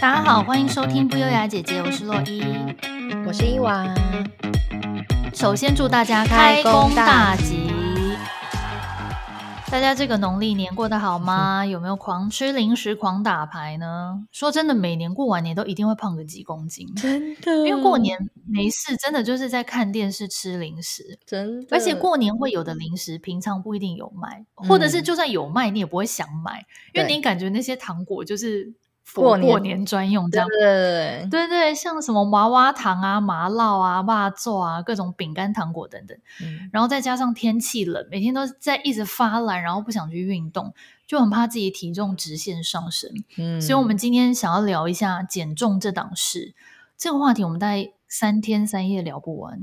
大家好，欢迎收听不优雅姐姐，我是洛伊，我是伊娃。首先祝大家开工大吉！大家这个农历年过得好吗？有没有狂吃零食、狂打牌呢？说真的，每年过完年都一定会胖个几公斤，真的。因为过年没事，真的就是在看电视、吃零食，真的。而且过年会有的零食，平常不一定有卖，或者是就算有卖，你也不会想买，嗯、因为你感觉那些糖果就是。过过年专用这样，对对对，像什么娃娃糖啊、麻辣啊、麻糬啊，各种饼干、糖果等等。嗯，然后再加上天气冷，每天都在一直发懒，然后不想去运动，就很怕自己体重直线上升。嗯，所以我们今天想要聊一下减重这档事。这个话题我们大概三天三夜聊不完。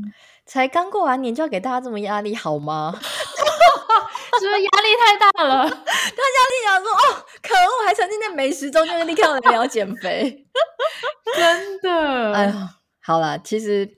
才刚过完年就要给大家这么压力好吗？是不是压力太大了？他压力想说哦，可恶，还沉浸在美食中，就立刻来聊减肥。真的，哎呀，好了，其实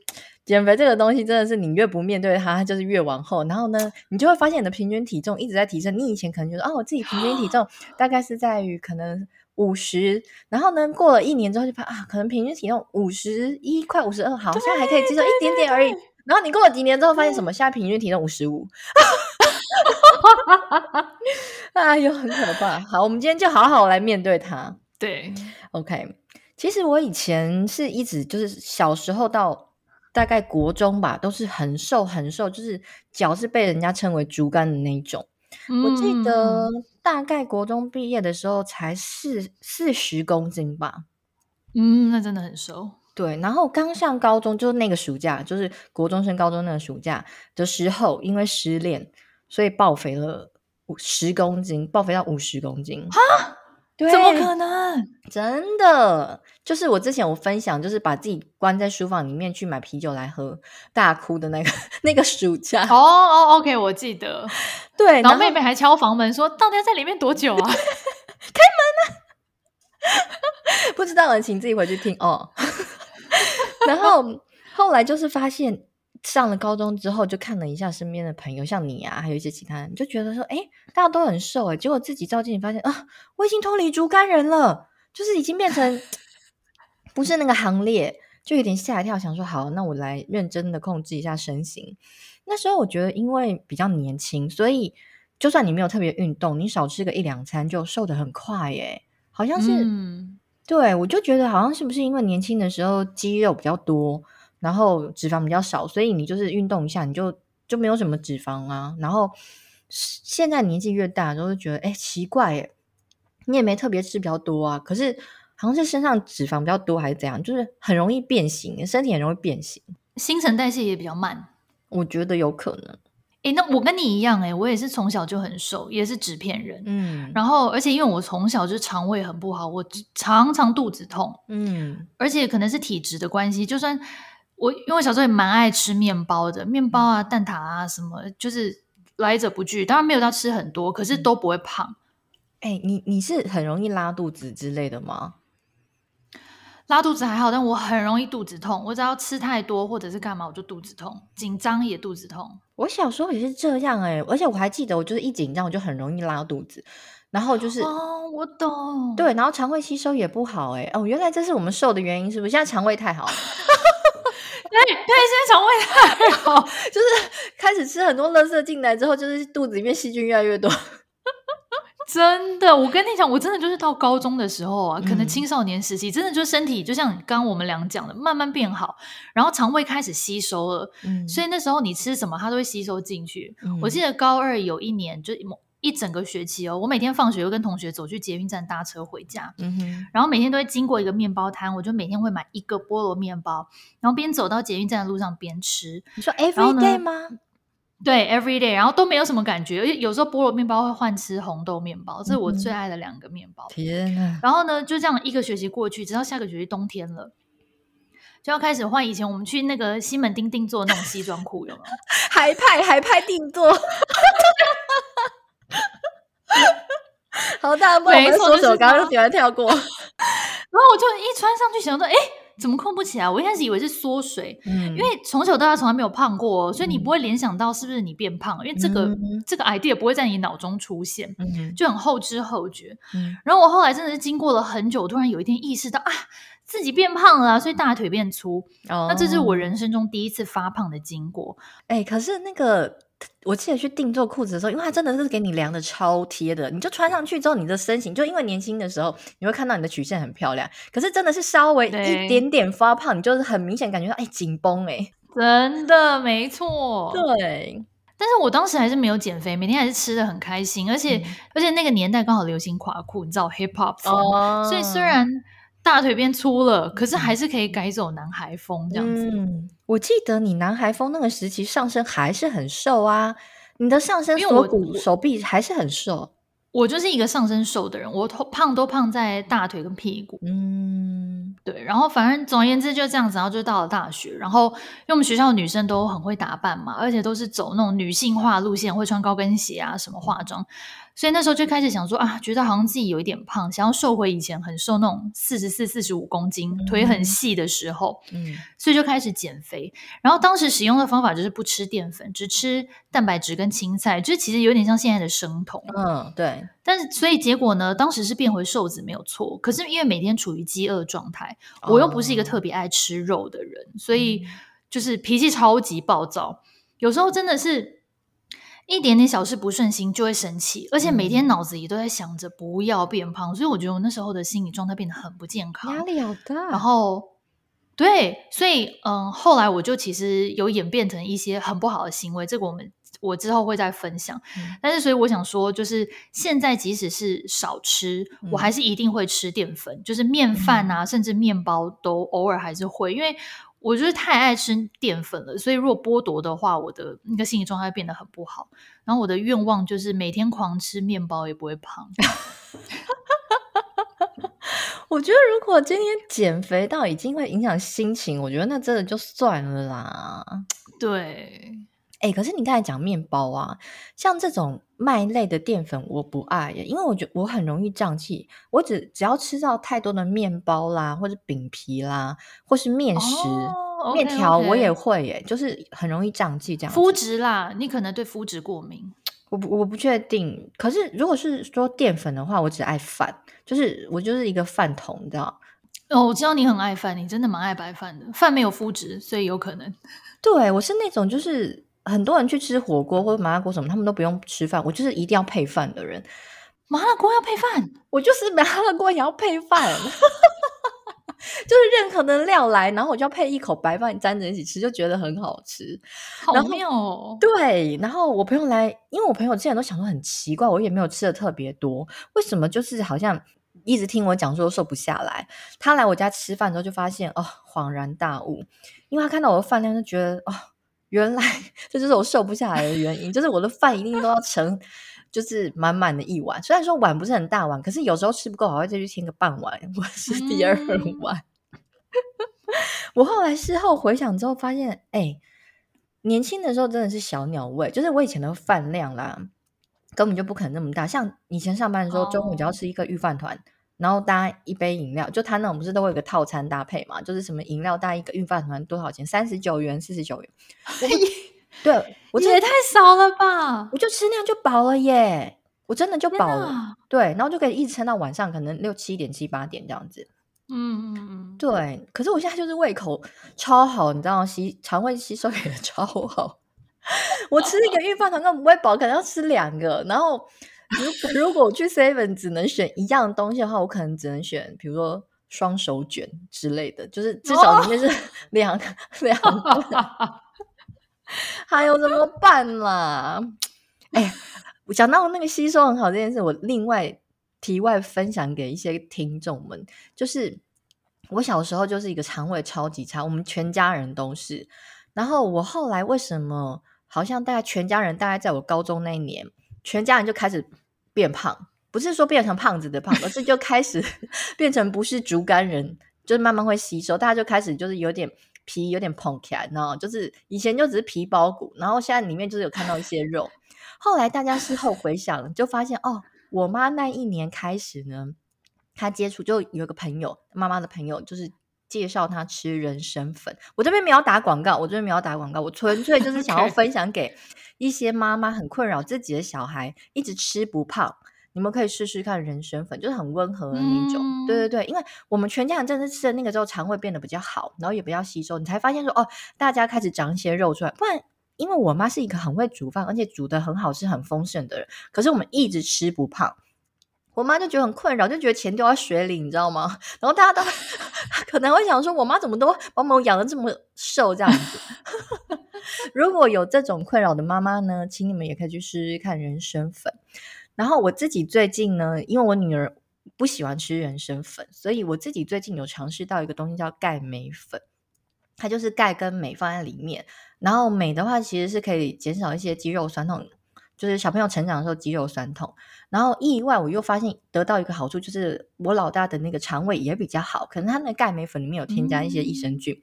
减肥这个东西真的是你越不面对它，它就是越往后。然后呢，你就会发现你的平均体重一直在提升。你以前可能觉得哦，我自己平均体重 大概是在于可能五十，然后呢，过了一年之后就发现啊，可能平均体重五十一，快五十二，好像还可以接受一点点而已。然后你过了几年之后，发现什么？现在平均体重五十五。哎呦，很可怕。好，我们今天就好好来面对它。对，OK。其实我以前是一直就是小时候到大概国中吧，都是很瘦很瘦，就是脚是被人家称为竹竿的那一种。嗯。我记得大概国中毕业的时候才四四十公斤吧。嗯，那真的很瘦。对，然后刚上高中，就是那个暑假，就是国中升高中那个暑假的时候，因为失恋。所以爆肥了五十公斤，爆肥到五十公斤哈？对，怎么可能？真的，就是我之前我分享，就是把自己关在书房里面去买啤酒来喝，大哭的那个那个暑假。哦哦，OK，我记得。对，然后妹妹还敲房门说：“到底要在里面多久啊？” 开门啊！不知道的，请自己回去听哦。然后后来就是发现。上了高中之后，就看了一下身边的朋友，像你啊，还有一些其他人，就觉得说，哎，大家都很瘦，哎，结果自己照镜子发现啊，我已经脱离竹竿人了，就是已经变成不是那个行列，就有点吓一跳，想说好，那我来认真的控制一下身形。那时候我觉得，因为比较年轻，所以就算你没有特别运动，你少吃个一两餐就瘦得很快，哎，好像是，嗯、对，我就觉得好像是不是因为年轻的时候肌肉比较多。然后脂肪比较少，所以你就是运动一下，你就就没有什么脂肪啊。然后现在年纪越大，都会觉得哎奇怪耶，你也没特别吃比较多啊，可是好像是身上脂肪比较多还是怎样，就是很容易变形，身体很容易变形，新陈代谢也比较慢。我觉得有可能。诶，那我跟你一样诶，我也是从小就很瘦，也是纸片人。嗯，然后而且因为我从小就肠胃很不好，我常常肚子痛。嗯，而且可能是体质的关系，就算。我因为我小时候也蛮爱吃面包的，面包啊、蛋挞啊什么，就是来者不拒。当然没有到吃很多，可是都不会胖。哎、欸，你你是很容易拉肚子之类的吗？拉肚子还好，但我很容易肚子痛。我只要吃太多或者是干嘛，我就肚子痛，紧张也肚子痛。我小时候也是这样哎、欸，而且我还记得，我就是一紧张我就很容易拉肚子，然后就是哦，我懂，对，然后肠胃吸收也不好哎、欸。哦，原来这是我们瘦的原因，是不是？现在肠胃太好。对对，现在肠胃太好，就是开始吃很多垃圾进来之后，就是肚子里面细菌越来越多。真的，我跟你讲，我真的就是到高中的时候啊，可能青少年时期，嗯、真的就身体就像刚刚我们俩讲的，慢慢变好，然后肠胃开始吸收了，嗯、所以那时候你吃什么，它都会吸收进去。嗯、我记得高二有一年就。一整个学期哦，我每天放学就跟同学走去捷运站搭车回家，嗯哼，然后每天都会经过一个面包摊，我就每天会买一个菠萝面包，然后边走到捷运站的路上边吃。你说 every day 吗？对，every day，然后都没有什么感觉，而且有时候菠萝面包会换吃红豆面包，这是我最爱的两个面包。天哪！然后呢，就这样一个学期过去，直到下个学期冬天了，就要开始换以前我们去那个西门町定做那种西装裤，有没有？海派海派定做。好大，不好意思，我刚刚就喜欢跳过，然后我就一穿上去，想说，哎，怎么控不起来？我一开始以为是缩水，嗯，因为从小到大从来没有胖过，所以你不会联想到是不是你变胖，因为这个、嗯、这个 idea 不会在你脑中出现，嗯、就很后知后觉。嗯、然后我后来真的是经过了很久，突然有一天意识到啊，自己变胖了，所以大腿变粗。哦、那这是我人生中第一次发胖的经过。哎，可是那个。我记得去定做裤子的时候，因为它真的是给你量的超贴的，你就穿上去之后，你的身形就因为年轻的时候，你会看到你的曲线很漂亮。可是真的是稍微一点点发胖，你就是很明显感觉到哎紧绷哎，真的没错。对，但是我当时还是没有减肥，每天还是吃的很开心，而且、嗯、而且那个年代刚好流行垮裤，你知道 hip hop 风，哦、所以虽然。大腿变粗了，可是还是可以改走男孩风这样子。嗯，我记得你男孩风那个时期上身还是很瘦啊，你的上身锁骨、手臂还是很瘦。我就是一个上身瘦的人，我胖都胖在大腿跟屁股。嗯，对。然后反正总而言之就这样子，然后就到了大学。然后因为我们学校的女生都很会打扮嘛，而且都是走那种女性化路线，会穿高跟鞋啊，什么化妆。所以那时候就开始想说啊，觉得好像自己有一点胖，想要瘦回以前很瘦那种四十四、四十五公斤，腿很细的时候。嗯，所以就开始减肥。然后当时使用的方法就是不吃淀粉，只吃蛋白质跟青菜，就其实有点像现在的生酮。嗯，对。但是所以结果呢，当时是变回瘦子没有错。可是因为每天处于饥饿状态，我又不是一个特别爱吃肉的人，哦、所以就是脾气超级暴躁，有时候真的是。一点点小事不顺心就会生气，而且每天脑子里都在想着不要变胖，嗯、所以我觉得我那时候的心理状态变得很不健康，压力好大。然后，对，所以嗯，后来我就其实有演变成一些很不好的行为，这个我们我之后会再分享。嗯、但是，所以我想说，就是现在即使是少吃，嗯、我还是一定会吃淀粉，就是面饭啊，嗯、甚至面包都偶尔还是会，因为。我就是太爱吃淀粉了，所以如果剥夺的话，我的那个心理状态变得很不好。然后我的愿望就是每天狂吃面包也不会胖。我觉得如果今天减肥到已经会影响心情，我觉得那真的就算了啦。对。哎、欸，可是你刚才讲面包啊，像这种麦类的淀粉我不爱耶，因为我觉得我很容易胀气。我只只要吃到太多的面包啦，或者饼皮啦，或是面食、哦、面条，我也会耶，就是很容易胀气这样。麸质啦，你可能对麸质过敏。我不我不确定。可是如果是说淀粉的话，我只爱饭，就是我就是一个饭桶，你知道？哦，我知道你很爱饭，你真的蛮爱白饭的。饭没有麸质，所以有可能。对，我是那种就是。很多人去吃火锅或者麻辣锅什么，他们都不用吃饭，我就是一定要配饭的人。麻辣锅要配饭，我就是麻辣锅也要配饭，就是任何的料来，然后我就要配一口白饭沾着一起吃，就觉得很好吃。好妙哦！对，然后我朋友来，因为我朋友之前都想说很奇怪，我也没有吃的特别多，为什么就是好像一直听我讲说瘦不下来？他来我家吃饭之后就发现哦，恍然大悟，因为他看到我的饭量就觉得哦。原来这就是我瘦不下来的原因，就是我的饭一定都要盛，就是满满的一碗。虽然说碗不是很大碗，可是有时候吃不够，还会再去添个半碗，或是第二碗。嗯、我后来事后回想之后，发现，哎、欸，年轻的时候真的是小鸟胃，就是我以前的饭量啦，根本就不可能那么大。像以前上班的时候，中午只要吃一个御饭团。然后搭一杯饮料，就他那种不是都会有个套餐搭配嘛？就是什么饮料搭一个御饭团多少钱？三十九元、四十九元。我 对，我这也太少了吧？我就吃那样就饱了耶！我真的就饱了。哪对，然后就可以一直撑到晚上，可能六七点、七八点这样子。嗯嗯嗯，对。可是我现在就是胃口超好，你知道吗？吸肠胃吸收也 超好。我吃一个御饭团根本不会饱，可能要吃两个，然后。如 如果我去 Seven 只能选一样东西的话，我可能只能选，比如说双手卷之类的，就是至少里面是 两个两个。还有怎么办啦？哎，我讲到那个吸收很好这件事，我另外题外分享给一些听众们，就是我小时候就是一个肠胃超级差，我们全家人都是。然后我后来为什么好像大概全家人大概在我高中那一年。全家人就开始变胖，不是说变成胖子的胖，而是就开始 变成不是竹竿人，就是慢慢会吸收，大家就开始就是有点皮有点膨起来，然后就是以前就只是皮包骨，然后现在里面就是有看到一些肉。后来大家事后回想，就发现哦，我妈那一年开始呢，她接触就有一个朋友，妈妈的朋友就是介绍他吃人参粉。我这边没有打广告，我这边没有打广告，我纯粹就是想要分享给一些妈妈很困扰自己的小孩一直吃不胖。你们可以试试看人参粉，就是很温和的那种。嗯、对对对，因为我们全家人真的吃的那个之后，肠胃变得比较好，然后也比较吸收，你才发现说哦，大家开始长一些肉出来。不然，因为我妈是一个很会煮饭，而且煮得很好吃、很丰盛的人，可是我们一直吃不胖，我妈就觉得很困扰，就觉得钱丢在水里，你知道吗？然后大家都可能会想说，我妈怎么都把我们养得这么瘦这样子？如果有这种困扰的妈妈呢，请你们也可以去试试看人参粉。然后我自己最近呢，因为我女儿不喜欢吃人参粉，所以我自己最近有尝试到一个东西叫钙镁粉，它就是钙跟镁放在里面。然后镁的话，其实是可以减少一些肌肉酸痛，就是小朋友成长的时候肌肉酸痛。然后意外我又发现得到一个好处，就是我老大的那个肠胃也比较好，可能他那个钙镁粉里面有添加一些益生菌，嗯、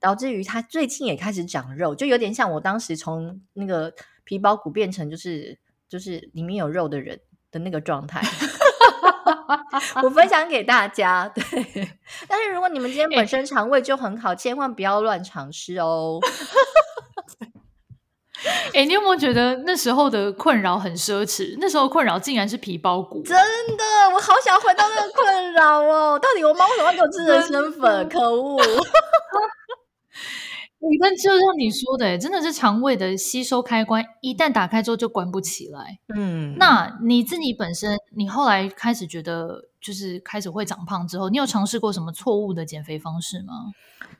导致于他最近也开始长肉，就有点像我当时从那个皮包骨变成就是。就是里面有肉的人的那个状态，我分享给大家。对，但是如果你们今天本身肠胃就很好，欸、千万不要乱尝试哦。哎、欸，你有没有觉得那时候的困扰很奢侈？那时候困扰竟然是皮包骨，真的，我好想回到那个困扰哦。到底我妈为什么要给我吃人参粉？可恶！你看，就像你说的，真的是肠胃的吸收开关，一旦打开之后就关不起来。嗯，那你自己本身，你后来开始觉得就是开始会长胖之后，你有尝试过什么错误的减肥方式吗？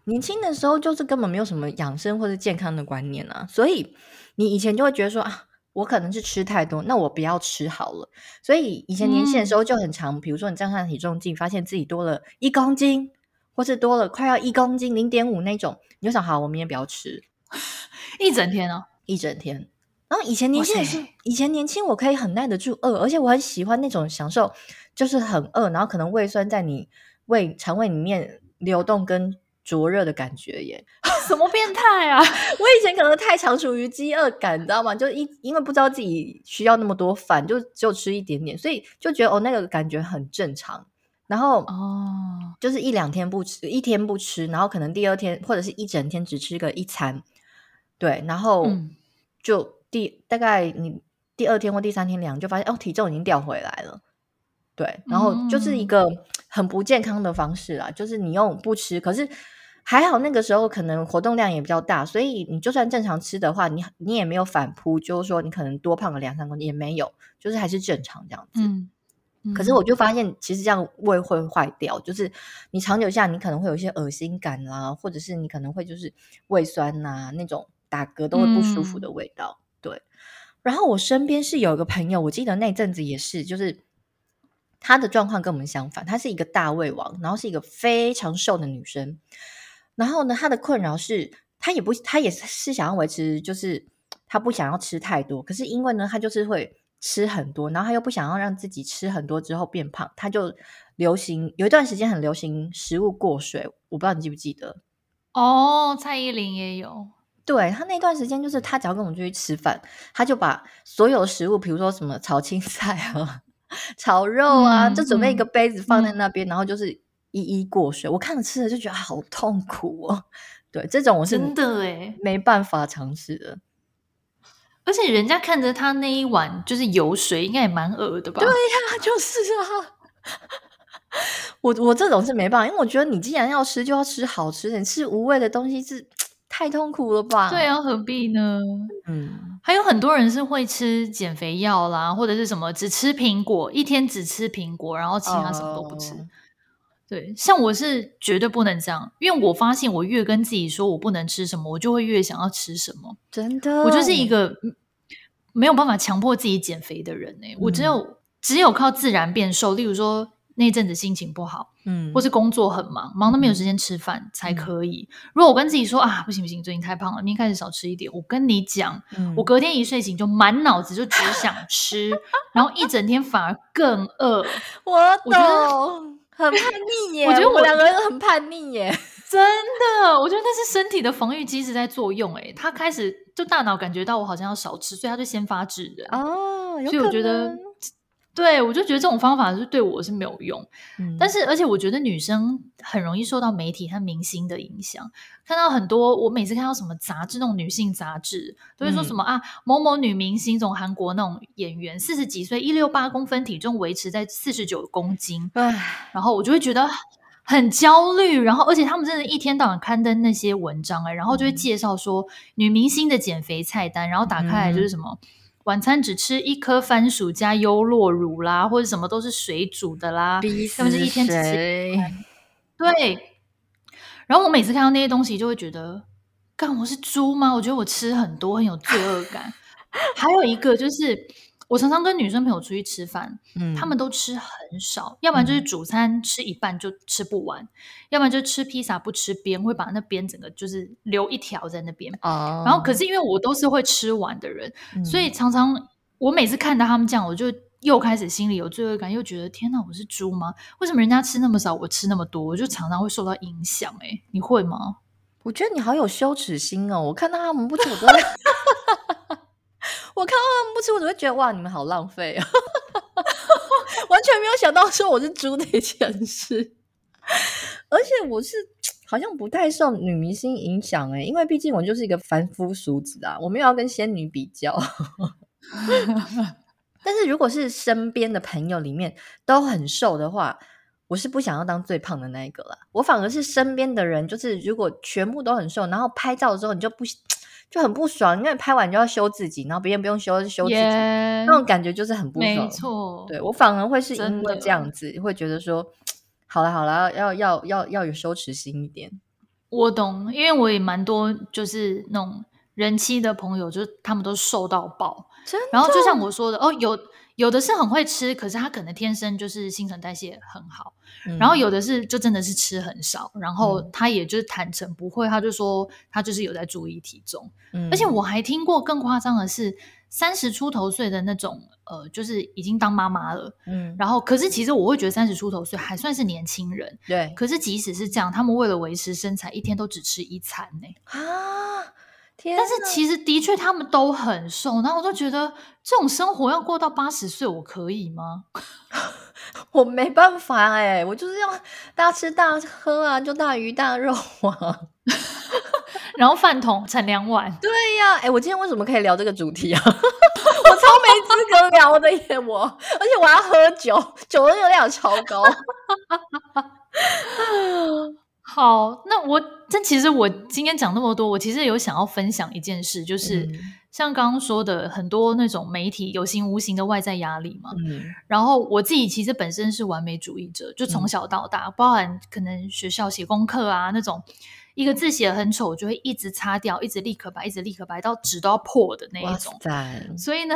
年轻的时候就是根本没有什么养生或者健康的观念啊，所以你以前就会觉得说啊，我可能是吃太多，那我不要吃好了。所以以前年轻的时候就很常，嗯、比如说你站上体重计，发现自己多了一公斤。或是多了快要一公斤零点五那种，你就想好，我明天不要吃 一整天哦，一整天。然后以前年轻以前年轻我可以很耐得住饿，而且我很喜欢那种享受，就是很饿，然后可能胃酸在你胃肠胃里面流动跟灼热的感觉耶。什么变态啊！我以前可能太常处于饥饿感，你知道吗？就一因为不知道自己需要那么多饭，就只有吃一点点，所以就觉得哦，那个感觉很正常。然后哦，就是一两天不吃，一天不吃，然后可能第二天或者是一整天只吃个一餐，对，然后就第大概你第二天或第三天量就发现哦，体重已经掉回来了，对，然后就是一个很不健康的方式啦，就是你用不吃，可是还好那个时候可能活动量也比较大，所以你就算正常吃的话，你你也没有反扑，就是说你可能多胖个两三公斤也没有，就是还是正常这样子。嗯可是我就发现，其实这样胃会坏掉，就是你长久下，你可能会有一些恶心感啦，或者是你可能会就是胃酸呐、啊，那种打嗝都会不舒服的味道。嗯、对。然后我身边是有一个朋友，我记得那阵子也是，就是她的状况跟我们相反，她是一个大胃王，然后是一个非常瘦的女生。然后呢，他的困扰是，他也不，他也是想要维持，就是他不想要吃太多，可是因为呢，他就是会。吃很多，然后他又不想要让自己吃很多之后变胖，他就流行有一段时间很流行食物过水，我不知道你记不记得？哦，蔡依林也有，对，他那段时间就是他只要跟我们出去吃饭，他就把所有的食物，比如说什么炒青菜啊、炒肉啊，嗯、就准备一个杯子放在那边，嗯、然后就是一一过水。我看了吃了就觉得好痛苦哦。对，这种我是真的诶没办法尝试的。而且人家看着他那一碗就是油水，应该也蛮恶的吧？对呀，就是啊。我我这种是没办法，因为我觉得你既然要吃，就要吃好吃的。你吃无味的东西是 太痛苦了吧？对啊，何必呢？嗯，还有很多人是会吃减肥药啦，或者是什么只吃苹果，一天只吃苹果，然后其他什么都不吃。哦对，像我是绝对不能这样，因为我发现我越跟自己说我不能吃什么，我就会越想要吃什么。真的，我就是一个没有办法强迫自己减肥的人呢、欸。嗯、我只有只有靠自然变瘦，例如说那阵子心情不好，嗯，或是工作很忙，忙到没有时间吃饭才可以。嗯、如果我跟自己说啊，不行不行，最近太胖了，明天开始少吃一点。我跟你讲，嗯、我隔天一睡醒就满脑子就只想吃，然后一整天反而更饿。我懂。我觉得很叛逆耶！我觉得我们两个人很叛逆耶，真的。我觉得那是身体的防御机制在作用，哎，他开始就大脑感觉到我好像要少吃，所以他就先发制人哦。所以我觉得对，我就觉得这种方法是对我是没有用。嗯，但是而且我觉得女生很容易受到媒体和明星的影响，看到很多我每次看到什么杂志，那种女性杂志都会说什么、嗯、啊，某某女明星，从韩国那种演员，四十几岁，一六八公分，体重维持在四十九公斤，唉，然后我就会觉得很焦虑。然后而且他们真的一天到晚刊登那些文章哎，然后就会介绍说女明星的减肥菜单，然后打开来就是什么。嗯晚餐只吃一颗番薯加优酪乳啦，或者什么都是水煮的啦，他们是一天只吃。对。然后我每次看到那些东西，就会觉得，干，我是猪吗？我觉得我吃很多，很有罪恶感。还有一个就是。我常常跟女生朋友出去吃饭，嗯，他们都吃很少，要不然就是主餐吃一半就吃不完，嗯、要不然就吃披萨不吃边，会把那边整个就是留一条在那边。哦，然后可是因为我都是会吃完的人，嗯、所以常常我每次看到他们这样，我就又开始心里有罪恶感，又觉得天哪，我是猪吗？为什么人家吃那么少，我吃那么多？我就常常会受到影响。哎，你会吗？我觉得你好有羞耻心哦！我看到他们不吃，我都。我看到他们不吃，我只会觉得哇，你们好浪费啊！完全没有想到说我是猪的一件事，而且我是好像不太受女明星影响诶，因为毕竟我就是一个凡夫俗子啊，我没有要跟仙女比较。但是如果是身边的朋友里面都很瘦的话，我是不想要当最胖的那一个啦。我反而是身边的人，就是如果全部都很瘦，然后拍照的时候你就不。就很不爽，因为拍完就要修自己，然后别人不用修就修自己，yeah, 那种感觉就是很不爽。没错，对我反而会是因为这样子，会觉得说，好了好了，要要要要有羞耻心一点。我懂，因为我也蛮多就是那种人妻的朋友，就是他们都瘦到爆，真的。然后就像我说的，哦，有。有的是很会吃，可是他可能天生就是新陈代谢很好。嗯、然后有的是就真的是吃很少，然后他也就是坦诚不会，他就说他就是有在注意体重。嗯、而且我还听过更夸张的是三十出头岁的那种，呃，就是已经当妈妈了。嗯，然后可是其实我会觉得三十出头岁还算是年轻人。对，可是即使是这样，他们为了维持身材，一天都只吃一餐呢。啊！但是其实的确他们都很瘦，然后我就觉得这种生活要过到八十岁，我可以吗？我没办法哎、欸，我就是要大吃大喝啊，就大鱼大肉啊，然后饭桶盛两碗。对呀、啊，哎、欸，我今天为什么可以聊这个主题啊？我超没资格聊的耶，我，而且我要喝酒，酒的热量超高。好，那我这其实我今天讲那么多，我其实有想要分享一件事，就是、嗯、像刚刚说的很多那种媒体有形无形的外在压力嘛。嗯，然后我自己其实本身是完美主义者，就从小到大，嗯、包含可能学校写功课啊那种，一个字写得很丑，我就会一直擦掉，一直立刻白，一直立刻白，到纸都要破的那一种。所以呢，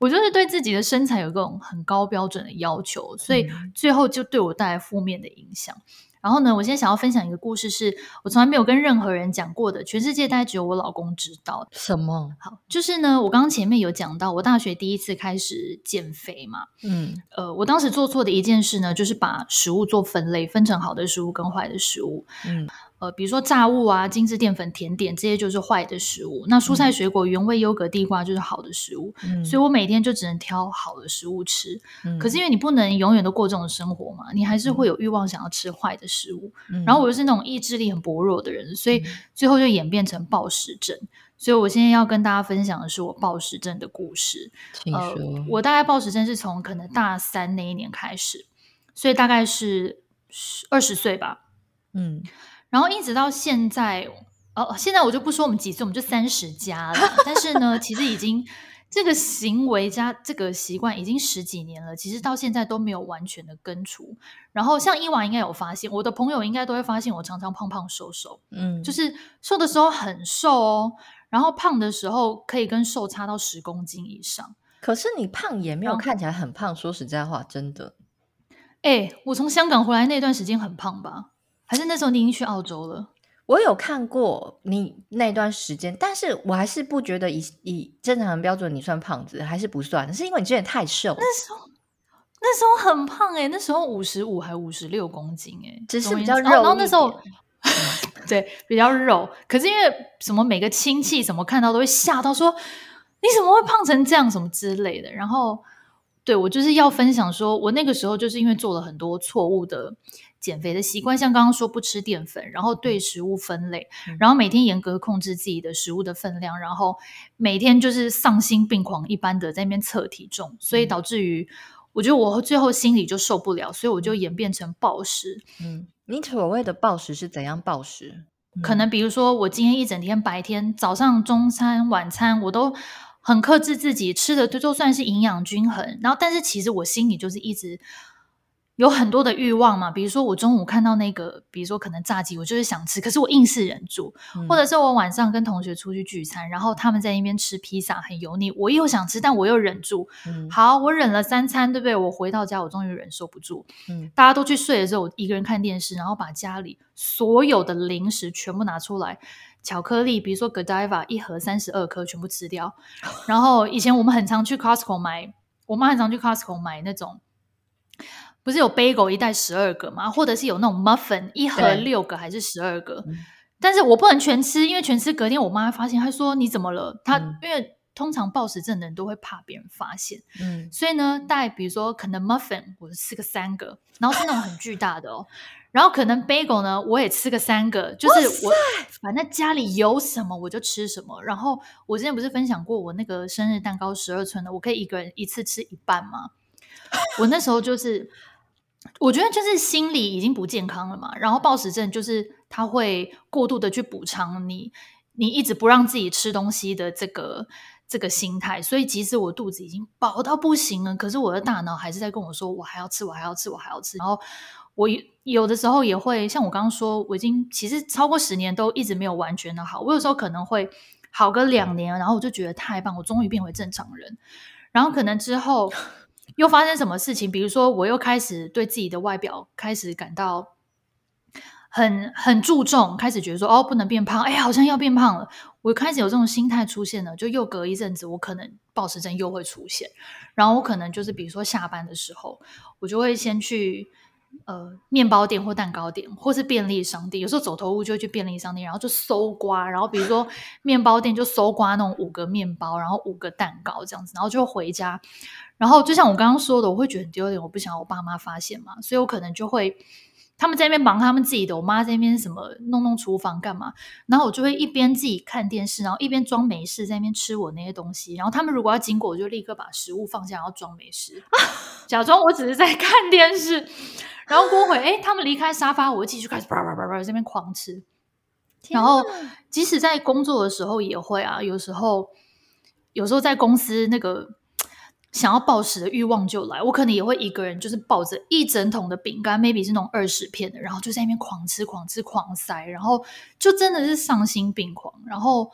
我就是对自己的身材有个很高标准的要求，所以最后就对我带来负面的影响。然后呢，我现在想要分享一个故事是，是我从来没有跟任何人讲过的，全世界大概只有我老公知道。什么？好，就是呢，我刚刚前面有讲到，我大学第一次开始减肥嘛，嗯，呃，我当时做错的一件事呢，就是把食物做分类，分成好的食物跟坏的食物，嗯。呃，比如说炸物啊、精致淀粉、甜点这些就是坏的食物。那蔬菜、水果、原味、优格、地瓜就是好的食物。嗯，所以我每天就只能挑好的食物吃。嗯，可是因为你不能永远都过这种生活嘛，你还是会有欲望想要吃坏的食物。嗯，然后我又是那种意志力很薄弱的人，所以最后就演变成暴食症。所以我现在要跟大家分享的是我暴食症的故事。呃，我大概暴食症是从可能大三那一年开始，所以大概是二十岁吧。嗯。然后一直到现在，哦，现在我就不说我们几岁，我们就三十加了。但是呢，其实已经这个行为加这个习惯已经十几年了，其实到现在都没有完全的根除。然后像伊娃应该有发现，我的朋友应该都会发现我常常胖胖瘦瘦，嗯，就是瘦的时候很瘦哦，然后胖的时候可以跟瘦差到十公斤以上。可是你胖也没有看起来很胖，说实在话，真的。哎，我从香港回来那段时间很胖吧？还是那时候你已经去澳洲了？我有看过你那段时间，但是我还是不觉得以以正常的标准你算胖子，还是不算，是因为你之前太瘦。那时候那时候很胖哎、欸，那时候五十五还五十六公斤哎、欸，只是比较肉。然后那时候 对比较肉，可是因为什么每个亲戚什么看到都会吓到说，你怎么会胖成这样什么之类的，然后。对，我就是要分享说，我那个时候就是因为做了很多错误的减肥的习惯，像刚刚说不吃淀粉，然后对食物分类，嗯、然后每天严格控制自己的食物的分量，然后每天就是丧心病狂一般的在那边测体重，所以导致于我觉得我最后心里就受不了，所以我就演变成暴食。嗯，你所谓的暴食是怎样暴食？嗯、可能比如说我今天一整天白天早上、中餐、晚餐我都。很克制自己吃的，就就算是营养均衡。然后，但是其实我心里就是一直有很多的欲望嘛。比如说，我中午看到那个，比如说可能炸鸡，我就是想吃，可是我硬是忍住。嗯、或者是我晚上跟同学出去聚餐，然后他们在那边吃披萨，很油腻，我又想吃，但我又忍住。嗯、好，我忍了三餐，对不对？我回到家，我终于忍受不住。嗯，大家都去睡的时候，我一个人看电视，然后把家里所有的零食全部拿出来。巧克力，比如说 Godiva 一盒三十二颗，全部吃掉。然后以前我们很常去 Costco 买，我妈很常去 Costco 买那种，不是有 bagel 一袋十二个吗？或者是有那种 muffin 一盒六个还是十二个？但是我不能全吃，因为全吃隔天我妈发现，她说你怎么了？她、嗯、因为通常暴食症的人都会怕别人发现，嗯，所以呢，带比如说可能 muffin 我吃个三个，然后是那种很巨大的哦。然后可能 bagel 呢，我也吃个三个，就是我反正家里有什么我就吃什么。然后我之前不是分享过我那个生日蛋糕十二寸的，我可以一个人一次吃一半吗？我那时候就是，我觉得就是心理已经不健康了嘛。然后暴食症就是他会过度的去补偿你，你一直不让自己吃东西的这个这个心态。所以即使我肚子已经饱到不行了，可是我的大脑还是在跟我说，我还要吃，我还要吃，我还要吃。然后。我有的时候也会像我刚刚说，我已经其实超过十年都一直没有完全的好。我有时候可能会好个两年，然后我就觉得太棒，我终于变回正常人。然后可能之后又发生什么事情，比如说我又开始对自己的外表开始感到很很注重，开始觉得说哦，不能变胖，哎好像要变胖了。我开始有这种心态出现了，就又隔一阵子，我可能暴食症又会出现。然后我可能就是比如说下班的时候，我就会先去。呃，面包店或蛋糕店，或是便利商店，有时候走投无就会去便利商店，然后就搜刮，然后比如说面包店就搜刮那种五个面包，然后五个蛋糕这样子，然后就回家，然后就像我刚刚说的，我会觉得很丢脸，我不想我爸妈发现嘛，所以我可能就会他们在那边忙他们自己的，我妈在那边什么弄弄厨房干嘛，然后我就会一边自己看电视，然后一边装没事在那边吃我那些东西，然后他们如果要经过，我就立刻把食物放下，然后装没事，假装我只是在看电视。然后过会，哎，他们离开沙发，我就继续开始叭叭叭叭这边狂吃。然后即使在工作的时候也会啊，有时候有时候在公司那个想要暴食的欲望就来，我可能也会一个人就是抱着一整桶的饼干，maybe 是那种二十片的，然后就在那边狂吃狂吃狂塞，然后就真的是丧心病狂。然后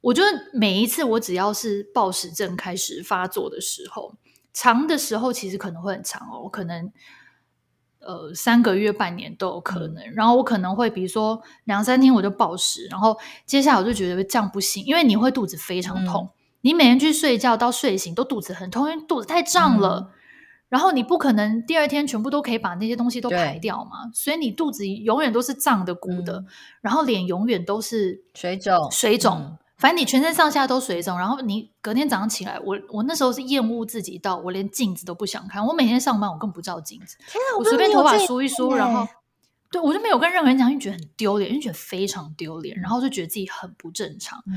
我觉得每一次我只要是暴食症开始发作的时候，长的时候其实可能会很长哦，我可能。呃，三个月、半年都有可能。嗯、然后我可能会，比如说两三天我就暴食，然后接下来我就觉得这样不行，因为你会肚子非常痛。嗯、你每天去睡觉到睡醒都肚子很痛，因为肚子太胀了。嗯、然后你不可能第二天全部都可以把那些东西都排掉嘛，所以你肚子永远都是胀的、鼓的，嗯、然后脸永远都是水肿、水肿。嗯反正你全身上下都水肿，然后你隔天早上起来，我我那时候是厌恶自己到我连镜子都不想看。我每天上班，我根本不照镜子，天啊，我随便头发梳一梳，然后对我就没有跟任何人讲，因为觉得很丢脸，因为觉得非常丢脸，然后就觉得自己很不正常。嗯、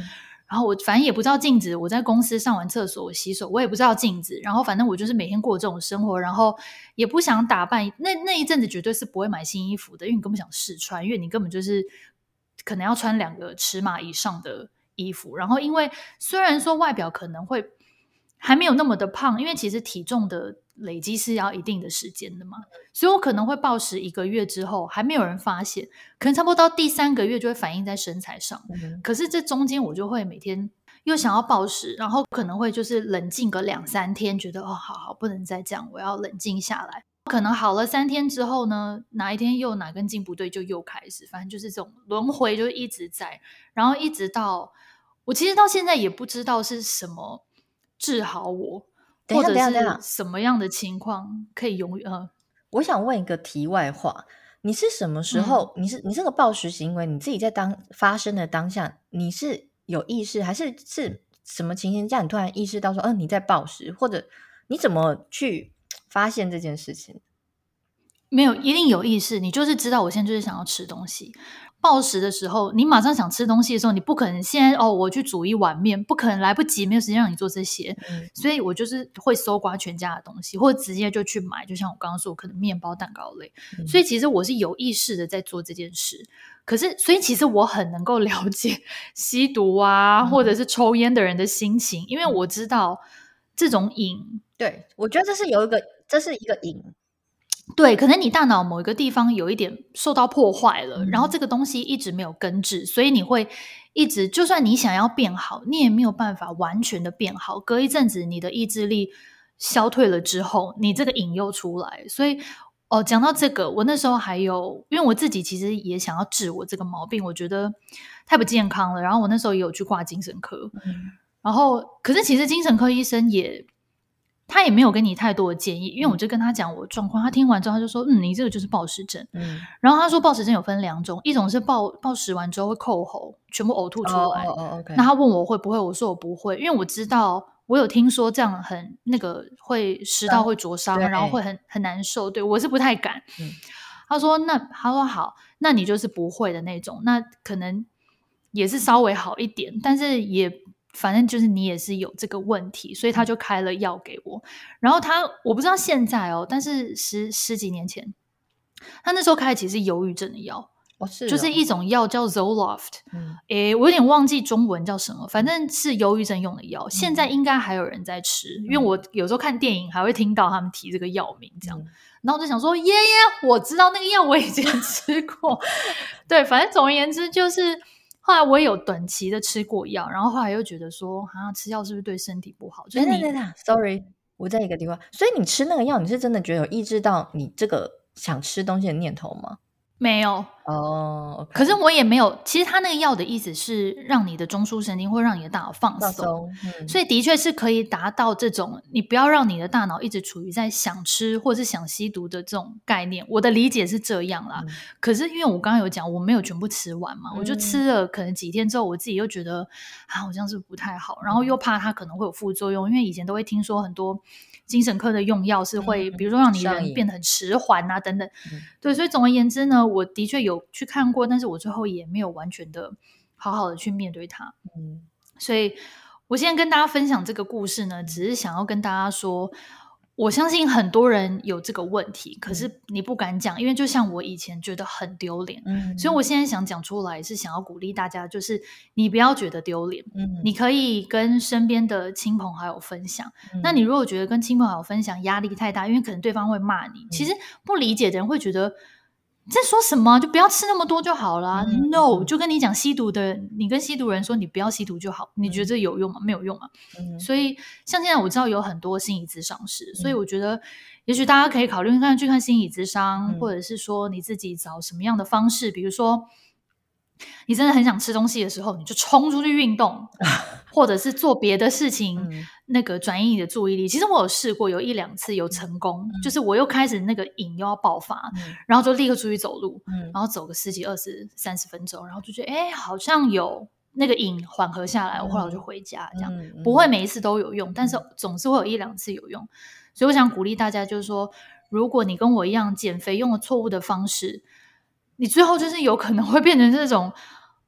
然后我反正也不照镜子，我在公司上完厕所我洗手，我也不照镜子。然后反正我就是每天过这种生活，然后也不想打扮。那那一阵子绝对是不会买新衣服的，因为你根本想试穿，因为你根本就是可能要穿两个尺码以上的。衣服，然后因为虽然说外表可能会还没有那么的胖，因为其实体重的累积是要一定的时间的嘛，所以我可能会暴食一个月之后还没有人发现，可能差不多到第三个月就会反映在身材上。嗯、可是这中间我就会每天又想要暴食，然后可能会就是冷静个两三天，觉得哦，好好不能再这样，我要冷静下来。可能好了三天之后呢，哪一天又哪根筋不对，就又开始，反正就是这种轮回就一直在，然后一直到。我其实到现在也不知道是什么治好我，或者是什么样的情况可以永远。呃，我想问一个题外话，你是什么时候？嗯、你是你这个暴食行为，你自己在当发生的当下，你是有意识，还是是什么情形下你突然意识到说，嗯、呃，你在暴食，或者你怎么去发现这件事情？没有，一定有意识。你就是知道，我现在就是想要吃东西。暴食的时候，你马上想吃东西的时候，你不可能现在哦，我去煮一碗面，不可能来不及，没有时间让你做这些。嗯、所以我就是会搜刮全家的东西，或者直接就去买。就像我刚刚说，可能面包、蛋糕类。嗯、所以其实我是有意识的在做这件事。可是，所以其实我很能够了解 吸毒啊，嗯、或者是抽烟的人的心情，因为我知道这种瘾。对，我觉得这是有一个，这是一个瘾。对，可能你大脑某一个地方有一点受到破坏了，嗯、然后这个东西一直没有根治，所以你会一直，就算你想要变好，你也没有办法完全的变好。隔一阵子，你的意志力消退了之后，你这个瘾又出来。所以，哦，讲到这个，我那时候还有，因为我自己其实也想要治我这个毛病，我觉得太不健康了。然后我那时候也有去挂精神科，嗯、然后可是其实精神科医生也。他也没有给你太多的建议，因为我就跟他讲我的状况，他听完之后他就说：“嗯，你这个就是暴食症。”嗯，然后他说暴食症有分两种，一种是暴暴食完之后会扣喉，全部呕吐出来。哦哦，OK。那他问我会不会，我说我不会，因为我知道我有听说这样很那个会食道会灼伤，然后会很很难受。对，我是不太敢。嗯，他说那他说好，那你就是不会的那种，那可能也是稍微好一点，但是也。反正就是你也是有这个问题，所以他就开了药给我。然后他我不知道现在哦，但是十十几年前，他那时候开的其实是忧郁症的药，哦是哦，就是一种药叫 Zoloft。嗯，诶，我有点忘记中文叫什么，反正是忧郁症用的药。嗯，现在应该还有人在吃，嗯，因为我有时候看电影还会听到他们提这个药名，这样。嗯，然后我就想说，耶耶，我知道那个药，我以前 吃过。对，反正总而言之就是。后来我也有短期的吃过药，然后后来又觉得说，啊，吃药是不是对身体不好？就是你对对对，sorry，我在一个地方。所以你吃那个药，你是真的觉得有抑制到你这个想吃东西的念头吗？没有哦，oh, okay. 可是我也没有。其实他那个药的意思是让你的中枢神经会让你的大脑放松，嗯、所以的确是可以达到这种，你不要让你的大脑一直处于在想吃或是想吸毒的这种概念。我的理解是这样啦。嗯、可是因为我刚刚有讲，我没有全部吃完嘛，嗯、我就吃了可能几天之后，我自己又觉得啊，好像是不太好，然后又怕它可能会有副作用，因为以前都会听说很多。精神科的用药是会，嗯、比如说让你人变得很迟缓啊，等等。嗯、对，所以总而言之呢，我的确有去看过，但是我最后也没有完全的好好的去面对它。嗯，所以我现在跟大家分享这个故事呢，只是想要跟大家说。我相信很多人有这个问题，可是你不敢讲，因为就像我以前觉得很丢脸，嗯，所以我现在想讲出来，是想要鼓励大家，就是你不要觉得丢脸，嗯，你可以跟身边的亲朋好友分享。嗯，那你如果觉得跟亲朋好友分享压力太大，因为可能对方会骂你，其实不理解的人会觉得。你在说什么？就不要吃那么多就好了。嗯、No，就跟你讲吸毒的，你跟吸毒人说你不要吸毒就好。嗯、你觉得这有用吗？没有用啊。嗯、所以像现在我知道有很多心理咨商师，嗯、所以我觉得也许大家可以考虑看去看心理咨商，嗯、或者是说你自己找什么样的方式，比如说。你真的很想吃东西的时候，你就冲出去运动，或者是做别的事情，嗯、那个转移你的注意力。其实我有试过，有一两次有成功，嗯、就是我又开始那个瘾又要爆发，嗯、然后就立刻出去走路，嗯、然后走个十几、二十、三十分钟，然后就觉得哎，好像有那个瘾缓和下来。我、嗯、后来我就回家，这样、嗯、不会每一次都有用，但是总是会有一两次有用。所以我想鼓励大家，就是说，如果你跟我一样减肥用了错误的方式。你最后就是有可能会变成这种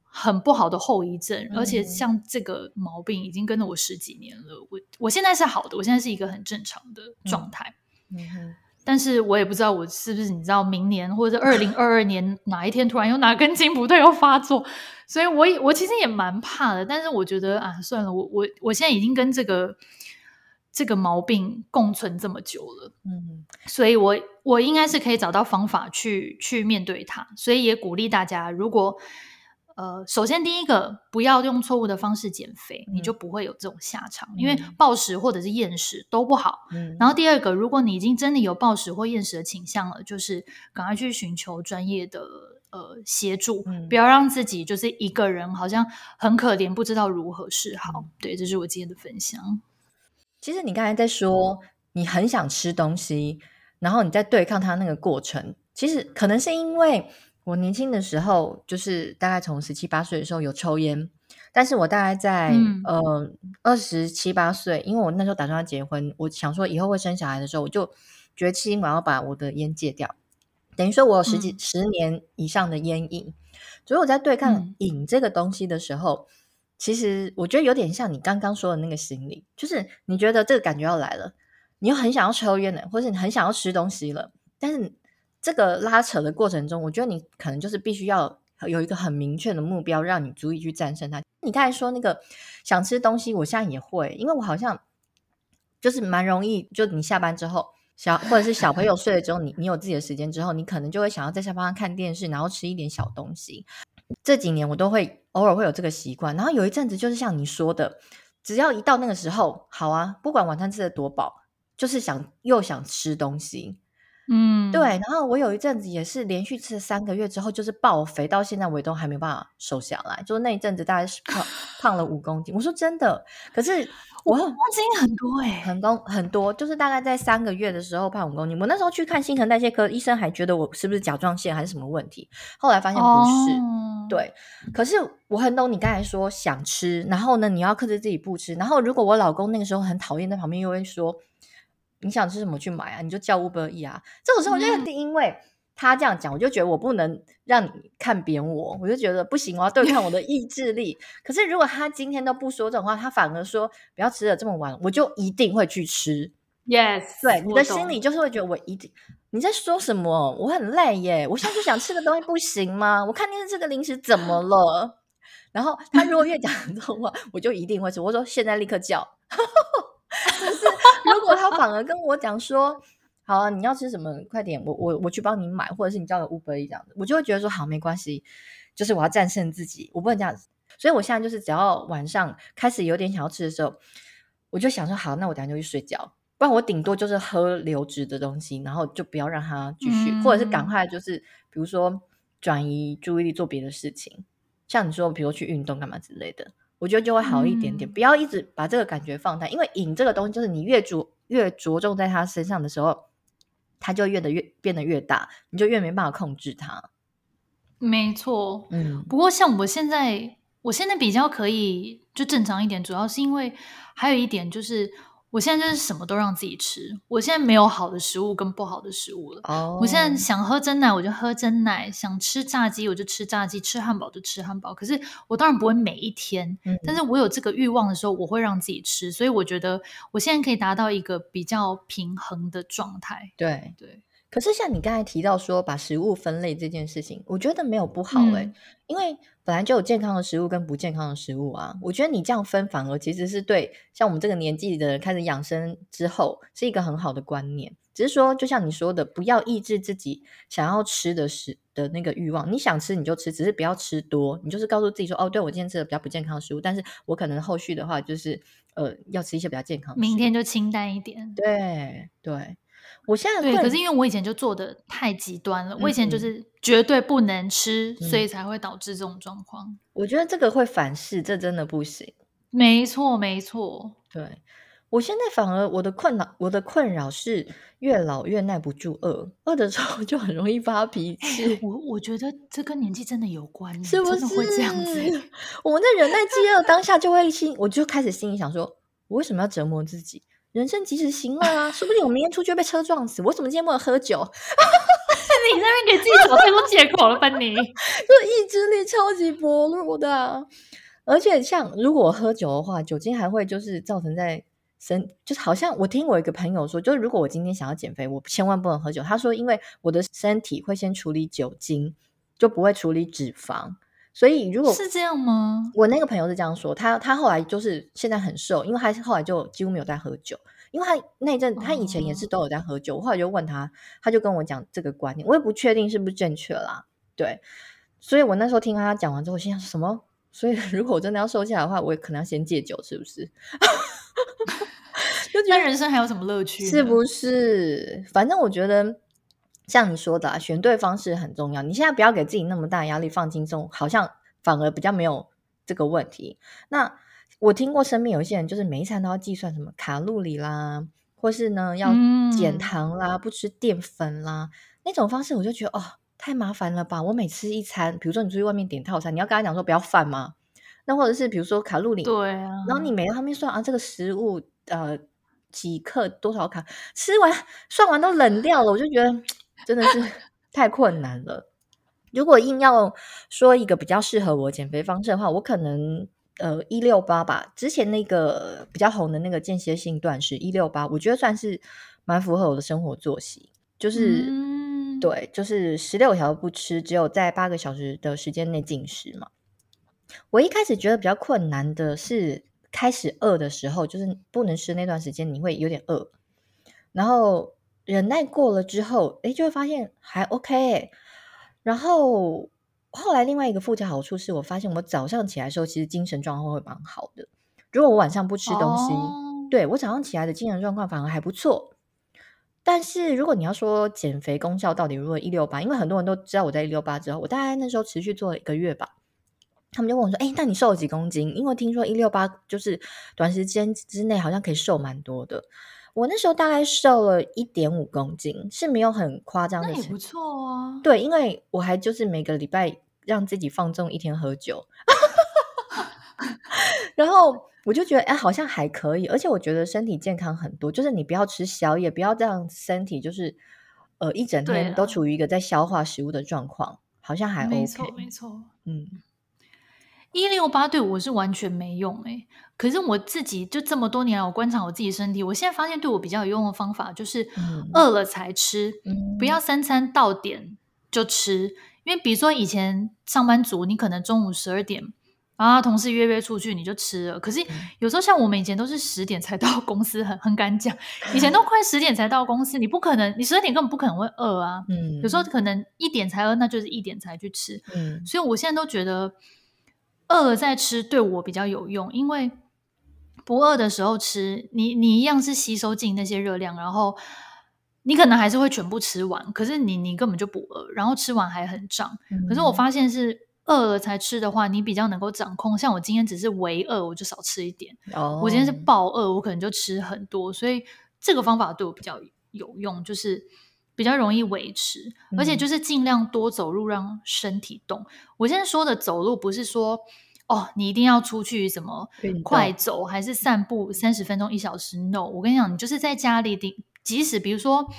很不好的后遗症，嗯、而且像这个毛病已经跟了我十几年了。我我现在是好的，我现在是一个很正常的状态。嗯嗯、但是我也不知道我是不是你知道，明年或者二零二二年 哪一天突然又哪根筋不对又发作，所以我我其实也蛮怕的。但是我觉得啊，算了，我我我现在已经跟这个。这个毛病共存这么久了，嗯，所以我我应该是可以找到方法去去面对它，所以也鼓励大家，如果呃，首先第一个不要用错误的方式减肥，嗯、你就不会有这种下场，嗯、因为暴食或者是厌食都不好。嗯，然后第二个，如果你已经真的有暴食或厌食的倾向了，就是赶快去寻求专业的呃协助，嗯、不要让自己就是一个人好像很可怜，不知道如何是好。嗯、对，这是我今天的分享。其实你刚才在说你很想吃东西，然后你在对抗它那个过程，其实可能是因为我年轻的时候，就是大概从十七八岁的时候有抽烟，但是我大概在、嗯、呃二十七八岁，因为我那时候打算要结婚，我想说以后会生小孩的时候，我就决心我要把我的烟戒掉。等于说我有十几、嗯、十年以上的烟瘾，所以我在对抗瘾这个东西的时候，嗯、其实我觉得有点像你刚刚说的那个心理，就是你觉得这个感觉要来了，你又很想要抽烟了，或者你很想要吃东西了，但是这个拉扯的过程中，我觉得你可能就是必须要。有一个很明确的目标，让你足以去战胜它。你刚才说那个想吃东西，我现在也会，因为我好像就是蛮容易，就你下班之后，小或者是小朋友睡了之后，你你有自己的时间之后，你可能就会想要在沙发上看电视，然后吃一点小东西。这几年我都会偶尔会有这个习惯，然后有一阵子就是像你说的，只要一到那个时候，好啊，不管晚餐吃的多饱，就是想又想吃东西。嗯，对，然后我有一阵子也是连续吃了三个月之后，就是爆肥，到现在我都还没办法瘦下来。就是那一阵子大概是胖胖了五公斤。我说真的，可是我五公斤很多哎、欸，很多很多，就是大概在三个月的时候胖五公斤。我那时候去看新陈代谢科医生，还觉得我是不是甲状腺还是什么问题，后来发现不是。哦、对，可是我很懂你刚才说想吃，然后呢，你要克制自己不吃。然后如果我老公那个时候很讨厌，在旁边又会说。你想吃什么去买啊？你就叫 Uber Eats 啊！这种时候，我就因为他这样讲，我就觉得我不能让你看扁我，我就觉得不行，我要对抗我的意志力。可是如果他今天都不说这种话，他反而说不要吃的这么晚，我就一定会去吃。Yes，对，你的心里就是会觉得我一定你在说什么？我很累耶，我现在就想吃个东西，不行吗？我看电视这个零食怎么了？然后他如果越讲这种话，我就一定会吃。我说现在立刻叫。如果他反而跟我讲说：“好啊，你要吃什么？快点，我我我去帮你买，或者是你叫个 Uber 这样子，我就会觉得说好，没关系，就是我要战胜自己，我不能这样子。所以我现在就是只要晚上开始有点想要吃的时候，我就想说好，那我等下就去睡觉，不然我顶多就是喝流质的东西，然后就不要让它继续，嗯、或者是赶快就是比如说转移注意力做别的事情，像你说，比如去运动干嘛之类的。”我觉得就会好一点点，嗯、不要一直把这个感觉放大，因为瘾这个东西就是你越着越着重在他身上的时候，他就越的越变得越大，你就越没办法控制他。没错，嗯。不过像我现在，我现在比较可以就正常一点，主要是因为还有一点就是。我现在就是什么都让自己吃。我现在没有好的食物跟不好的食物了。Oh. 我现在想喝真奶我就喝真奶，想吃炸鸡我就吃炸鸡，吃汉堡就吃汉堡。可是我当然不会每一天，嗯、但是我有这个欲望的时候，我会让自己吃。所以我觉得我现在可以达到一个比较平衡的状态。对对。可是像你刚才提到说把食物分类这件事情，我觉得没有不好哎、欸嗯、因为本来就有健康的食物跟不健康的食物啊。我觉得你这样分反而其实是对像我们这个年纪的人开始养生之后是一个很好的观念。只是说，就像你说的，不要抑制自己想要吃的食的那个欲望。你想吃你就吃，只是不要吃多。你就是告诉自己说，哦，对，我今天吃的比较不健康的食物，但是我可能后续的话就是呃要吃一些比较健康的。明天就清淡一点。对对。我现在对，可是因为我以前就做的太极端了，嗯、我以前就是绝对不能吃，嗯、所以才会导致这种状况。我觉得这个会反噬，这真的不行。没错，没错。对，我现在反而我的困扰，我的困扰是越老越耐不住饿，饿的时候 就很容易发脾气。我我觉得这跟年纪真的有关，是不是？真的会这样子？我们在忍耐饥饿当下，就会心，我就开始心里想说，我为什么要折磨自己？人生及时行乐啊，说不定我明天出去被车撞死。我怎么今天不能喝酒？你在那边给自己找太多借口了吧你？就意志力超级薄弱的，而且像如果我喝酒的话，酒精还会就是造成在身，就是好像我听我一个朋友说，就是如果我今天想要减肥，我千万不能喝酒。他说，因为我的身体会先处理酒精，就不会处理脂肪。所以，如果是这样吗？我那个朋友是这样说，他他后来就是现在很瘦，因为他后来就几乎没有在喝酒，因为他那阵他以前也是都有在喝酒。后来就问他，他就跟我讲这个观念，我也不确定是不是正确啦。对，所以我那时候听他讲完之后，我心想什么？所以 如果我真的要瘦下来的话，我也可能要先戒酒，是不是？就觉得人生还有什么乐趣？是不是？反正我觉得。像你说的啊，选对方式很重要。你现在不要给自己那么大压力，放轻松，好像反而比较没有这个问题。那我听过身边有一些人，就是每一餐都要计算什么卡路里啦，或是呢要减糖啦，嗯、不吃淀粉啦，那种方式我就觉得哦，太麻烦了吧。我每吃一餐，比如说你出去外面点套餐，你要跟他讲说不要饭吗？那或者是比如说卡路里，对啊，然后你每个方面算啊，这个食物呃几克多少卡，吃完算完都冷掉了，我就觉得真的是太困难了。如果硬要说一个比较适合我减肥方式的话，我可能呃一六八吧，之前那个比较红的那个间歇性断食一六八，我觉得算是蛮符合我的生活作息，就是、嗯、对，就是十六小时不吃，只有在八个小时的时间内进食嘛。我一开始觉得比较困难的是，开始饿的时候，就是不能吃那段时间，你会有点饿，然后忍耐过了之后，诶，就会发现还 OK。然后后来另外一个附加好处是我发现，我早上起来的时候，其实精神状况会蛮好的。如果我晚上不吃东西，对，我早上起来的精神状况反而还不错。但是如果你要说减肥功效到底如果一六八，因为很多人都知道我在一六八之后，我大概那时候持续做了一个月吧。他们就问我说：“哎，那你瘦了几公斤？因为听说一六八就是短时间之内好像可以瘦蛮多的。我那时候大概瘦了一点五公斤，是没有很夸张的，那也不错啊。对，因为我还就是每个礼拜让自己放纵一天喝酒，然后我就觉得哎，好像还可以，而且我觉得身体健康很多。就是你不要吃宵夜，不要这样身体就是呃一整天都处于一个在消化食物的状况，好像还 OK，没错，没错，嗯。”一六八对我是完全没用诶、欸，可是我自己就这么多年来，我观察我自己身体，我现在发现对我比较有用的方法就是饿了才吃，嗯、不要三餐到点就吃。因为比如说以前上班族，你可能中午十二点啊，同事约约出去你就吃了。可是有时候像我们以前都是十点才到公司，很很敢讲，以前都快十点才到公司，你不可能，你十二点根本不可能会饿啊。嗯，有时候可能一点才饿，那就是一点才去吃。嗯，所以我现在都觉得。饿了再吃对我比较有用，因为不饿的时候吃，你你一样是吸收进那些热量，然后你可能还是会全部吃完，可是你你根本就不饿，然后吃完还很胀。嗯、可是我发现是饿了才吃的话，你比较能够掌控。像我今天只是微饿，我就少吃一点；哦、我今天是暴饿，我可能就吃很多。所以这个方法对我比较有用，就是。比较容易维持，而且就是尽量多走路，让身体动。嗯、我现在说的走路，不是说哦，你一定要出去怎么快走，还是散步三十分钟、一小时？No，我跟你讲，你就是在家里，即使比如说，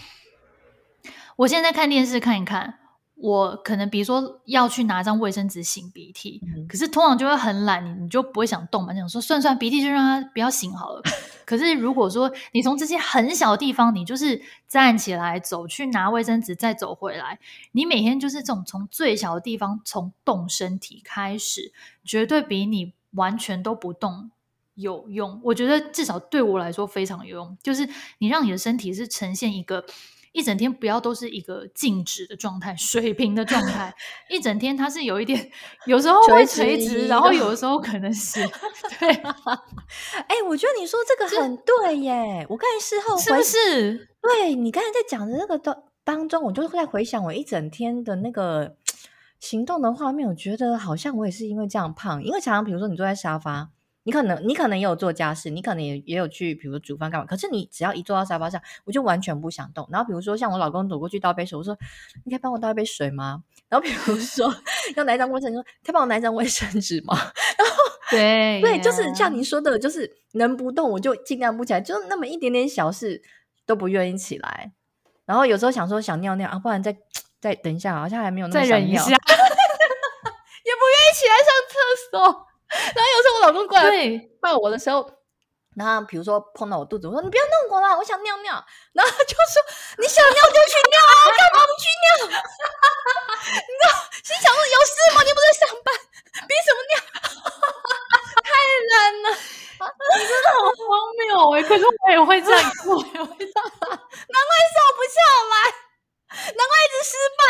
我现在看电视看一看。我可能比如说要去拿张卫生纸擤鼻涕，嗯、可是通常就会很懒，你你就不会想动嘛，你想说算算鼻涕就让它不要擤好了。可是如果说你从这些很小的地方，你就是站起来走去拿卫生纸，再走回来，你每天就是这种从最小的地方从动身体开始，绝对比你完全都不动有用。我觉得至少对我来说非常有用，就是你让你的身体是呈现一个。一整天不要都是一个静止的状态，水平的状态。一整天它是有一点，有时候会垂直，然后有的时候可能是对。哎、欸，我觉得你说这个很对耶。我刚才事后是不是？对，你刚才在讲的那个当当中，我就在回想我一整天的那个行动的画面。我觉得好像我也是因为这样胖，因为常常比如说你坐在沙发。你可能，你可能也有做家事，你可能也也有去，比如煮饭干嘛。可是你只要一坐到沙发上，我就完全不想动。然后比如说像我老公走过去倒杯水，我说：“你可以帮我倒一杯水吗？”然后比如说 要拿一张卫生纸，说：“可以帮我拿一张卫生纸吗？” 然后对对，就是像你说的，就是能不动我就尽量不起来，就那么一点点小事都不愿意起来。然后有时候想说想尿尿啊，不然再再等一下，好像还没有那么想尿，也不愿意起来上厕所。然后有时候我老公过来抱我的时候，然后比如说碰到我肚子，我说你不要弄我啦，我想尿尿。然后他就说你想尿就去尿啊，干嘛不去尿？你知道心想说有事吗？你不在上班，憋什么尿？太难了，你真的好荒谬哎！可是我也会这样做，我也会这样，难怪瘦不下来，难怪一直失败。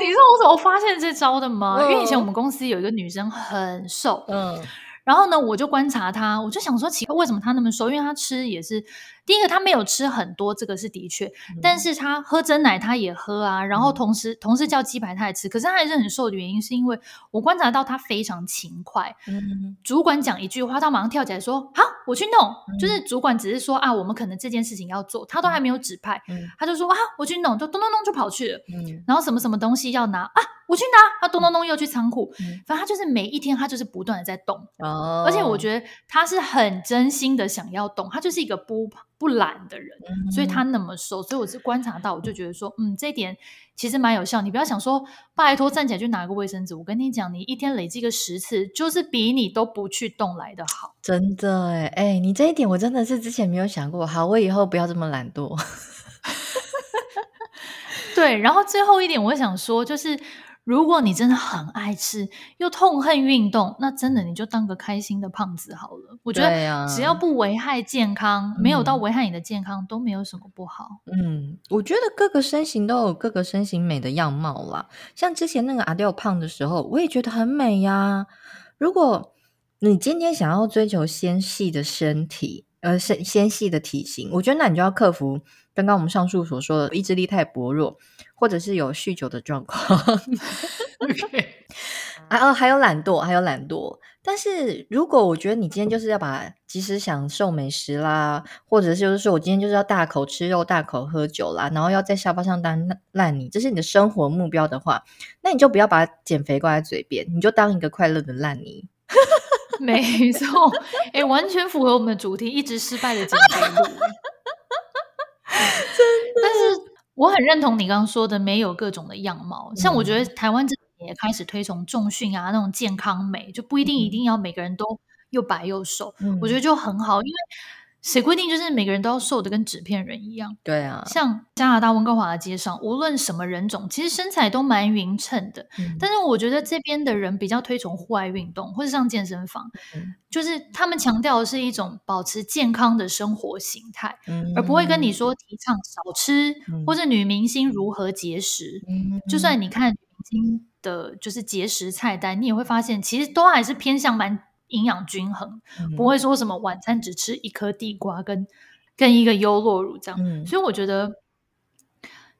你知道我怎么发现这招的吗？嗯、因为以前我们公司有一个女生很瘦，嗯，然后呢，我就观察她，我就想说，奇怪，为什么她那么瘦？因为她吃也是。第一个，他没有吃很多，这个是的确，嗯、但是他喝真奶他也喝啊，然后同时、嗯、同时叫鸡排他也吃，可是他还是很瘦的原因是因为我观察到他非常勤快，嗯、主管讲一句话，他马上跳起来说好，我去弄，嗯、就是。主管只是说啊，我们可能这件事情要做，他都还没有指派，嗯、他就说啊，我去弄，就咚咚咚就跑去了，嗯、然后什么什么东西要拿啊。我去拿，他咚咚咚又去仓库，嗯、反正他就是每一天他就是不断的在动，哦，而且我觉得他是很真心的想要动，他就是一个不不懒的人，嗯、所以他那么瘦，所以我是观察到，我就觉得说，嗯，这一点其实蛮有效。你不要想说拜托站起来去拿个卫生纸，我跟你讲，你一天累积个十次，就是比你都不去动来的好。真的哎哎，你这一点我真的是之前没有想过，好，我以后不要这么懒惰。对，然后最后一点，我想说，就是如果你真的很爱吃，又痛恨运动，那真的你就当个开心的胖子好了。我觉得只要不危害健康，没有到危害你的健康，都没有什么不好。嗯，我觉得各个身形都有各个身形美的样貌啦。像之前那个阿廖胖的时候，我也觉得很美呀。如果你今天想要追求纤细的身体，呃，纤纤细的体型，我觉得那你就要克服。刚刚我们上述所说的意志力太薄弱，或者是有酗酒的状况，Okay. 啊哦，还有懒惰，还有懒惰。但是如果我觉得你今天就是要把及时享受美食啦，或者是就是说我今天就是要大口吃肉、大口喝酒啦，然后要在沙发上当烂泥，这是你的生活目标的话，那你就不要把减肥挂在嘴边，你就当一个快乐的烂泥。没错，哎，完全符合我们的主题，一直失败的减肥路。真的，但是我很认同你刚刚说的，没有各种的样貌。像我觉得台湾这边也开始推崇重训啊，那种健康美，就不一定一定要每个人都又白又瘦。嗯，我觉得就很好，因为。谁规定就是每个人都要瘦的跟纸片人一样？对啊，像加拿大温哥华的街上，无论什么人种，其实身材都蛮匀称的。嗯、但是我觉得这边的人比较推崇户外运动，或者上健身房，嗯、就是他们强调的是一种保持健康的生活形态，嗯、而不会跟你说提倡少吃，嗯、或者女明星如何节食。嗯、就算你看女明星的就是节食菜单，你也会发现其实都还是偏向蛮。营养均衡，嗯、不会说什么晚餐只吃一颗地瓜跟跟一个优酪乳这样，嗯、所以我觉得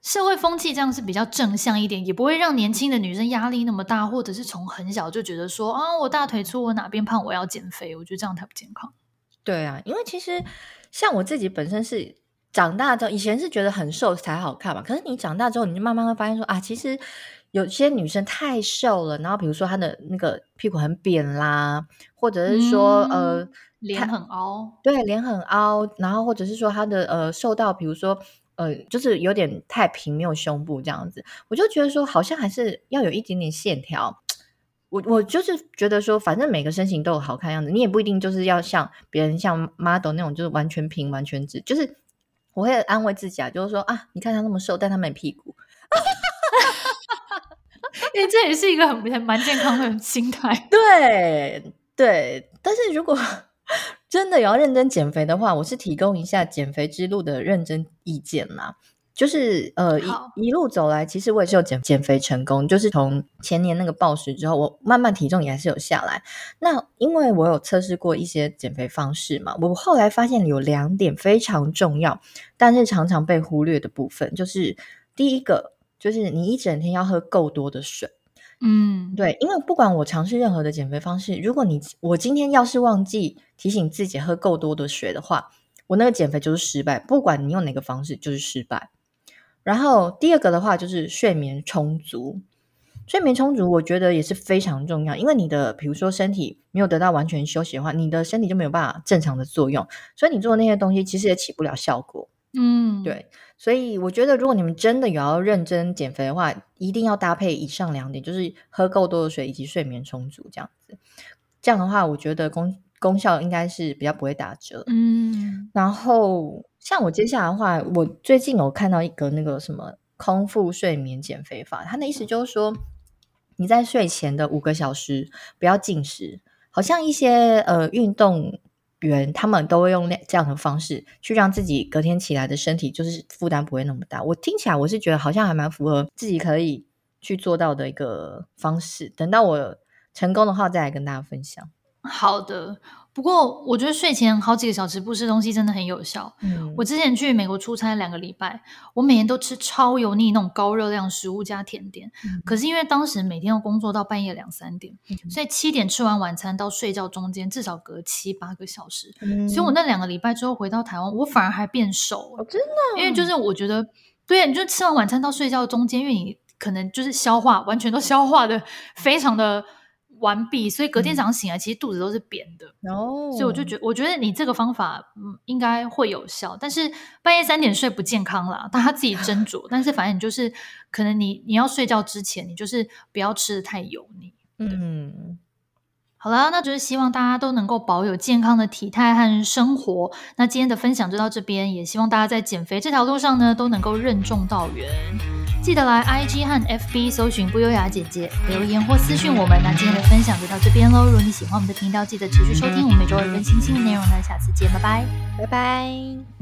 社会风气这样是比较正向一点，也不会让年轻的女生压力那么大，或者是从很小就觉得说啊，我大腿粗，我哪边胖，我要减肥，我觉得这样太不健康。对啊，因为其实像我自己本身是长大之后，以前是觉得很瘦才好看嘛，可是你长大之后，你就慢慢会发现说啊，其实。有些女生太瘦了，然后比如说她的那个屁股很扁啦，或者是说、嗯、呃脸很凹，对，脸很凹，然后或者是说她的呃瘦到比如说呃就是有点太平，没有胸部这样子，我就觉得说好像还是要有一点点线条。我我就是觉得说，反正每个身形都有好看样子，你也不一定就是要像别人像 model 那种就是完全平完全直，就是我会安慰自己啊，就是说啊，你看她那么瘦，但她没屁股。因为这也是一个很很蛮健康的心态，对对。但是如果 真的要认真减肥的话，我是提供一下减肥之路的认真意见啦。就是呃一一路走来，其实我也是有减减肥成功。就是从前年那个暴食之后，我慢慢体重也还是有下来。那因为我有测试过一些减肥方式嘛，我后来发现有两点非常重要，但是常常被忽略的部分，就是第一个。就是你一整天要喝够多的水，嗯，对，因为不管我尝试任何的减肥方式，如果你我今天要是忘记提醒自己喝够多的水的话，我那个减肥就是失败。不管你用哪个方式，就是失败。然后第二个的话就是睡眠充足，睡眠充足我觉得也是非常重要，因为你的比如说身体没有得到完全休息的话，你的身体就没有办法正常的作用，所以你做的那些东西其实也起不了效果。嗯，对，所以我觉得，如果你们真的有要认真减肥的话，一定要搭配以上两点，就是喝够多的水以及睡眠充足，这样子。这样的话，我觉得功功效应该是比较不会打折。嗯，然后像我接下来的话，我最近有看到一个那个什么空腹睡眠减肥法，他的意思就是说，你在睡前的五个小时不要进食，好像一些呃运动。员他们都会用那这样的方式去让自己隔天起来的身体就是负担不会那么大。我听起来我是觉得好像还蛮符合自己可以去做到的一个方式。等到我成功的话，再来跟大家分享。好的。不过，我觉得睡前好几个小时不吃东西真的很有效。嗯，我之前去美国出差两个礼拜，我每天都吃超油腻那种高热量食物加甜点。嗯，可是因为当时每天要工作到半夜两三点，嗯，所以七点吃完晚餐到睡觉中间至少隔七八个小时。嗯，所以我那两个礼拜之后回到台湾，我反而还变瘦了。哦，真的？因为就是我觉得，对，你就吃完晚餐到睡觉中间，因为你。可能就是消化完全都消化的非常的完毕，所以隔天早上醒来，其实肚子都是扁的。哦，所以我就觉得，我觉得你这个方法嗯应该会有效，但是半夜三点睡不健康啦，大家自己斟酌。但是反正你就是可能你你要睡觉之前，你就是不要吃的太油腻。嗯。好了，那就是希望大家都能够保有健康的体态和生活。那今天的分享就到这边，也希望大家在减肥这条路上呢都能够任重道远。记得来 IG 和 FB 搜寻不优雅姐姐留言或私讯我们。那今天的分享就到这边喽。如果你喜欢我们的频道，记得持续收听我们每周二更新新的内容呢。下次见，拜拜，拜拜。